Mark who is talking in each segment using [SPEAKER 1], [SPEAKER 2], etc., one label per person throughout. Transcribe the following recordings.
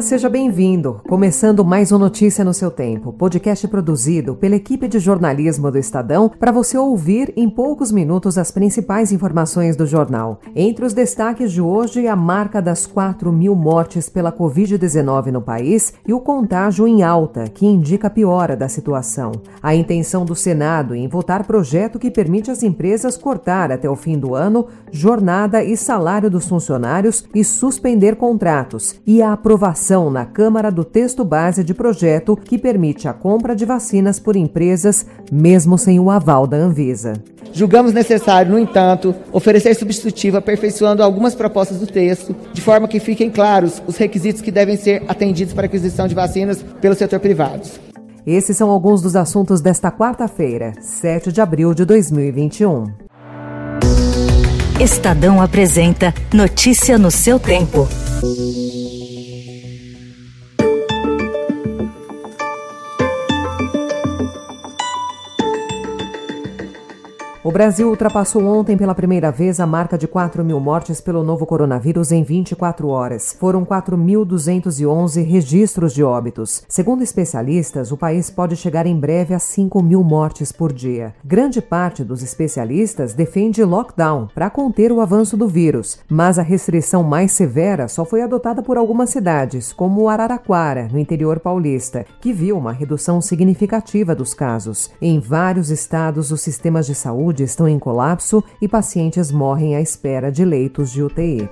[SPEAKER 1] Seja bem-vindo. Começando mais um Notícia no seu tempo, podcast produzido pela equipe de jornalismo do Estadão para você ouvir em poucos minutos as principais informações do jornal. Entre os destaques de hoje, a marca das 4 mil mortes pela Covid-19 no país e o contágio em alta, que indica a piora da situação. A intenção do Senado em votar projeto que permite às empresas cortar até o fim do ano jornada e salário dos funcionários e suspender contratos e a aprovação na Câmara do texto base de projeto que permite a compra de vacinas por empresas, mesmo sem o aval da Anvisa.
[SPEAKER 2] Julgamos necessário, no entanto, oferecer substitutivo aperfeiçoando algumas propostas do texto, de forma que fiquem claros os requisitos que devem ser atendidos para aquisição de vacinas pelo setor privado.
[SPEAKER 1] Esses são alguns dos assuntos desta quarta-feira, 7 de abril de 2021.
[SPEAKER 3] Estadão apresenta Notícia no seu tempo.
[SPEAKER 1] O Brasil ultrapassou ontem pela primeira vez a marca de 4 mil mortes pelo novo coronavírus em 24 horas. Foram 4.211 registros de óbitos. Segundo especialistas, o país pode chegar em breve a 5 mil mortes por dia. Grande parte dos especialistas defende lockdown para conter o avanço do vírus, mas a restrição mais severa só foi adotada por algumas cidades, como Araraquara, no interior paulista, que viu uma redução significativa dos casos. Em vários estados, os sistemas de saúde estão em colapso e pacientes morrem à espera de leitos de UTI.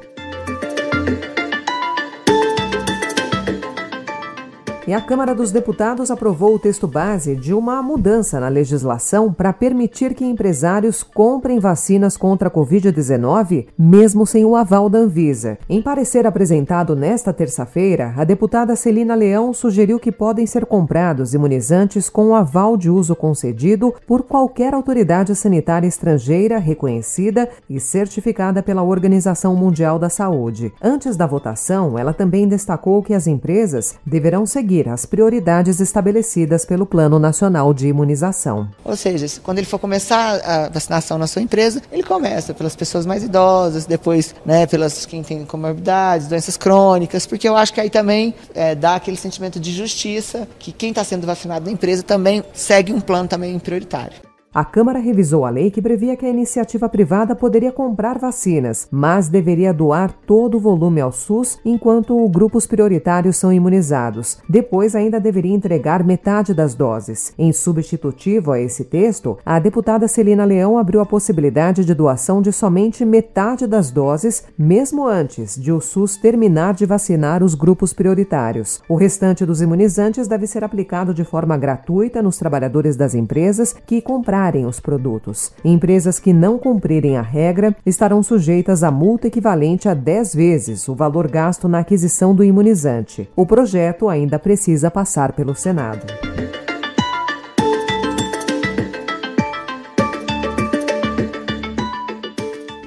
[SPEAKER 1] E a Câmara dos Deputados aprovou o texto base de uma mudança na legislação para permitir que empresários comprem vacinas contra a Covid-19, mesmo sem o aval da Anvisa. Em parecer apresentado nesta terça-feira, a deputada Celina Leão sugeriu que podem ser comprados imunizantes com o aval de uso concedido por qualquer autoridade sanitária estrangeira reconhecida e certificada pela Organização Mundial da Saúde. Antes da votação, ela também destacou que as empresas deverão seguir seguir as prioridades estabelecidas pelo Plano Nacional de Imunização.
[SPEAKER 2] Ou seja, quando ele for começar a vacinação na sua empresa, ele começa pelas pessoas mais idosas, depois né, pelas quem tem comorbidades, doenças crônicas, porque eu acho que aí também é, dá aquele sentimento de justiça que quem está sendo vacinado na empresa também segue um plano também prioritário.
[SPEAKER 1] A Câmara revisou a lei que previa que a iniciativa privada poderia comprar vacinas, mas deveria doar todo o volume ao SUS enquanto grupos prioritários são imunizados. Depois, ainda deveria entregar metade das doses. Em substitutivo a esse texto, a deputada Celina Leão abriu a possibilidade de doação de somente metade das doses, mesmo antes de o SUS terminar de vacinar os grupos prioritários. O restante dos imunizantes deve ser aplicado de forma gratuita nos trabalhadores das empresas que compraram comprarem os produtos. Empresas que não cumprirem a regra estarão sujeitas a multa equivalente a 10 vezes o valor gasto na aquisição do imunizante. O projeto ainda precisa passar pelo Senado.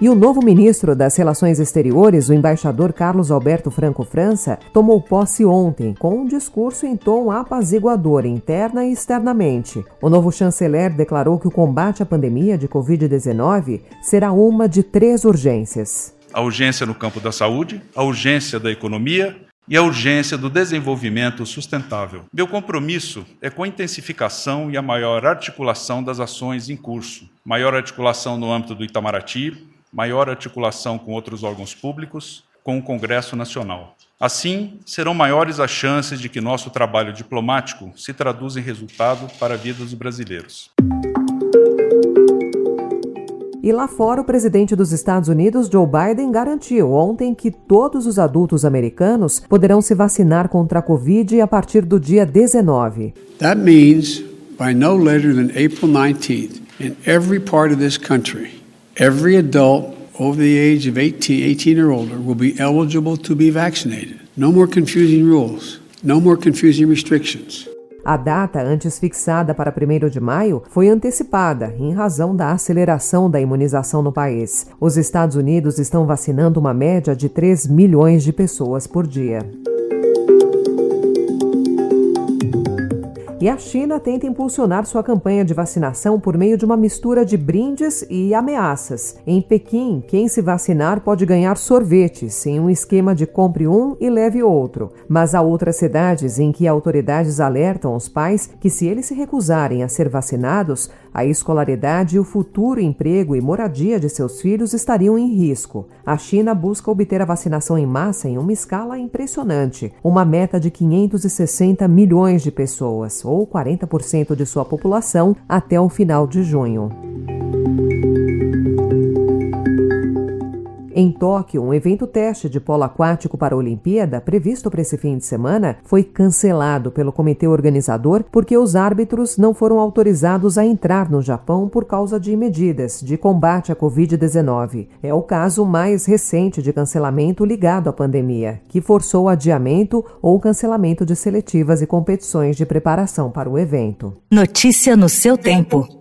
[SPEAKER 1] E o novo ministro das Relações Exteriores, o embaixador Carlos Alberto Franco França, tomou posse ontem com um discurso em tom apaziguador interna e externamente. O novo chanceler declarou que o combate à pandemia de Covid-19 será uma de três urgências.
[SPEAKER 4] A urgência no campo da saúde, a urgência da economia e a urgência do desenvolvimento sustentável. Meu compromisso é com a intensificação e a maior articulação das ações em curso. Maior articulação no âmbito do Itamaraty, maior articulação com outros órgãos públicos, com o Congresso Nacional. Assim, serão maiores as chances de que nosso trabalho diplomático se traduza em resultado para a vida dos brasileiros.
[SPEAKER 1] E lá fora, o presidente dos Estados Unidos, Joe Biden, garantiu ontem que todos os adultos americanos poderão se vacinar contra a Covid a partir do dia 19.
[SPEAKER 5] That means by no later than April 19th, in every part of this country, every adult over the age of 18, 18 or older will be eligible to be vaccinated. No more confusing rules, no more confusing restrictions.
[SPEAKER 1] A data antes fixada para 1 de maio foi antecipada em razão da aceleração da imunização no país. Os Estados Unidos estão vacinando uma média de 3 milhões de pessoas por dia. E a China tenta impulsionar sua campanha de vacinação por meio de uma mistura de brindes e ameaças. Em Pequim, quem se vacinar pode ganhar sorvetes em um esquema de compre um e leve outro. Mas há outras cidades em que autoridades alertam os pais que, se eles se recusarem a ser vacinados, a escolaridade, o futuro emprego e moradia de seus filhos estariam em risco. A China busca obter a vacinação em massa em uma escala impressionante, uma meta de 560 milhões de pessoas, ou 40% de sua população, até o final de junho. Em Tóquio, um evento teste de polo aquático para a Olimpíada, previsto para esse fim de semana, foi cancelado pelo comitê organizador porque os árbitros não foram autorizados a entrar no Japão por causa de medidas de combate à Covid-19. É o caso mais recente de cancelamento ligado à pandemia, que forçou adiamento ou cancelamento de seletivas e competições de preparação para o evento.
[SPEAKER 3] Notícia no seu tempo.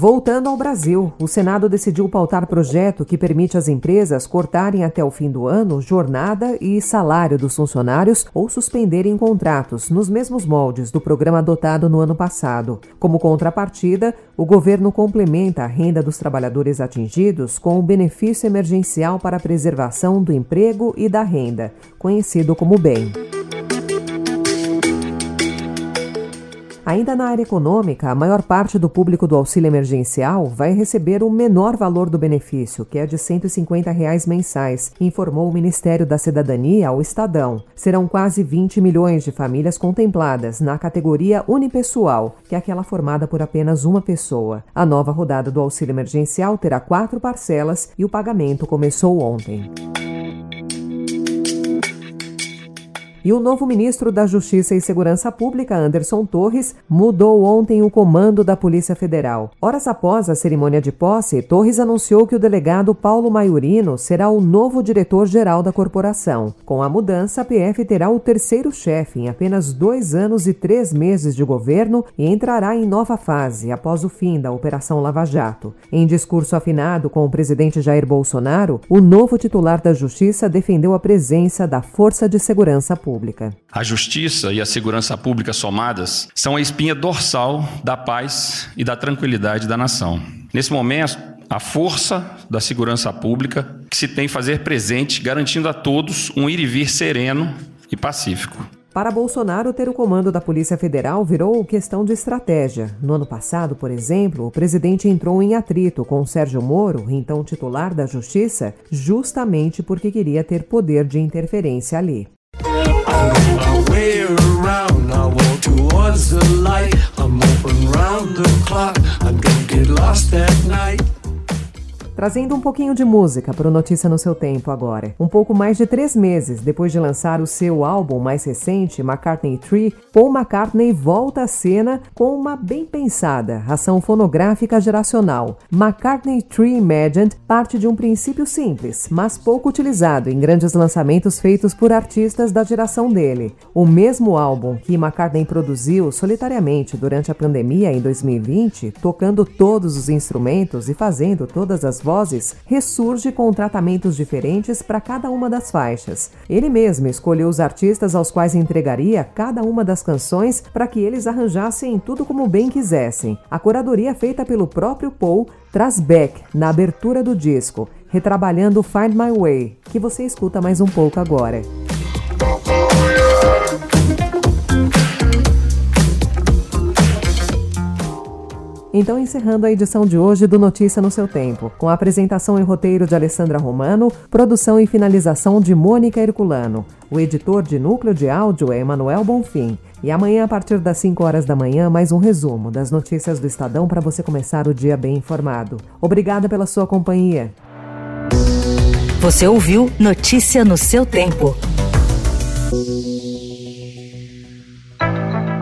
[SPEAKER 1] Voltando ao Brasil, o Senado decidiu pautar projeto que permite às empresas cortarem até o fim do ano jornada e salário dos funcionários ou suspenderem contratos nos mesmos moldes do programa adotado no ano passado. Como contrapartida, o governo complementa a renda dos trabalhadores atingidos com o benefício emergencial para a preservação do emprego e da renda, conhecido como BEM. Ainda na área econômica, a maior parte do público do auxílio emergencial vai receber o menor valor do benefício, que é de 150 reais mensais, informou o Ministério da Cidadania ao Estadão. Serão quase 20 milhões de famílias contempladas na categoria unipessoal, que é aquela formada por apenas uma pessoa. A nova rodada do auxílio emergencial terá quatro parcelas e o pagamento começou ontem. E o novo ministro da Justiça e Segurança Pública, Anderson Torres, mudou ontem o comando da Polícia Federal. Horas após a cerimônia de posse, Torres anunciou que o delegado Paulo Maiorino será o novo diretor-geral da corporação. Com a mudança, a PF terá o terceiro chefe em apenas dois anos e três meses de governo e entrará em nova fase após o fim da Operação Lava Jato. Em discurso afinado com o presidente Jair Bolsonaro, o novo titular da Justiça defendeu a presença da Força de Segurança Pública. Pública.
[SPEAKER 6] A justiça e a segurança pública somadas são a espinha dorsal da paz e da tranquilidade da nação. Nesse momento, a força da segurança pública que se tem fazer presente, garantindo a todos um ir e vir sereno e pacífico.
[SPEAKER 1] Para Bolsonaro, ter o comando da Polícia Federal virou questão de estratégia. No ano passado, por exemplo, o presidente entrou em atrito com Sérgio Moro, então titular da Justiça, justamente porque queria ter poder de interferência ali. My way around. I walk towards the light. I'm open round the clock. I get lost at night. Trazendo um pouquinho de música para o Notícia no seu tempo agora. Um pouco mais de três meses depois de lançar o seu álbum mais recente, McCartney 3, Paul McCartney volta à cena com uma bem pensada ação fonográfica geracional. McCartney 3 Imagined parte de um princípio simples, mas pouco utilizado em grandes lançamentos feitos por artistas da geração dele. O mesmo álbum que McCartney produziu solitariamente durante a pandemia em 2020, tocando todos os instrumentos e fazendo todas as vozes, ressurge com tratamentos diferentes para cada uma das faixas. Ele mesmo escolheu os artistas aos quais entregaria cada uma das canções para que eles arranjassem tudo como bem quisessem. A curadoria feita pelo próprio Paul traz Beck na abertura do disco, retrabalhando Find My Way, que você escuta mais um pouco agora. Então, encerrando a edição de hoje do Notícia no seu Tempo, com a apresentação e roteiro de Alessandra Romano, produção e finalização de Mônica Herculano. O editor de núcleo de áudio é Emanuel Bonfim. E amanhã, a partir das 5 horas da manhã, mais um resumo das notícias do Estadão para você começar o dia bem informado. Obrigada pela sua companhia.
[SPEAKER 3] Você ouviu Notícia no seu tempo.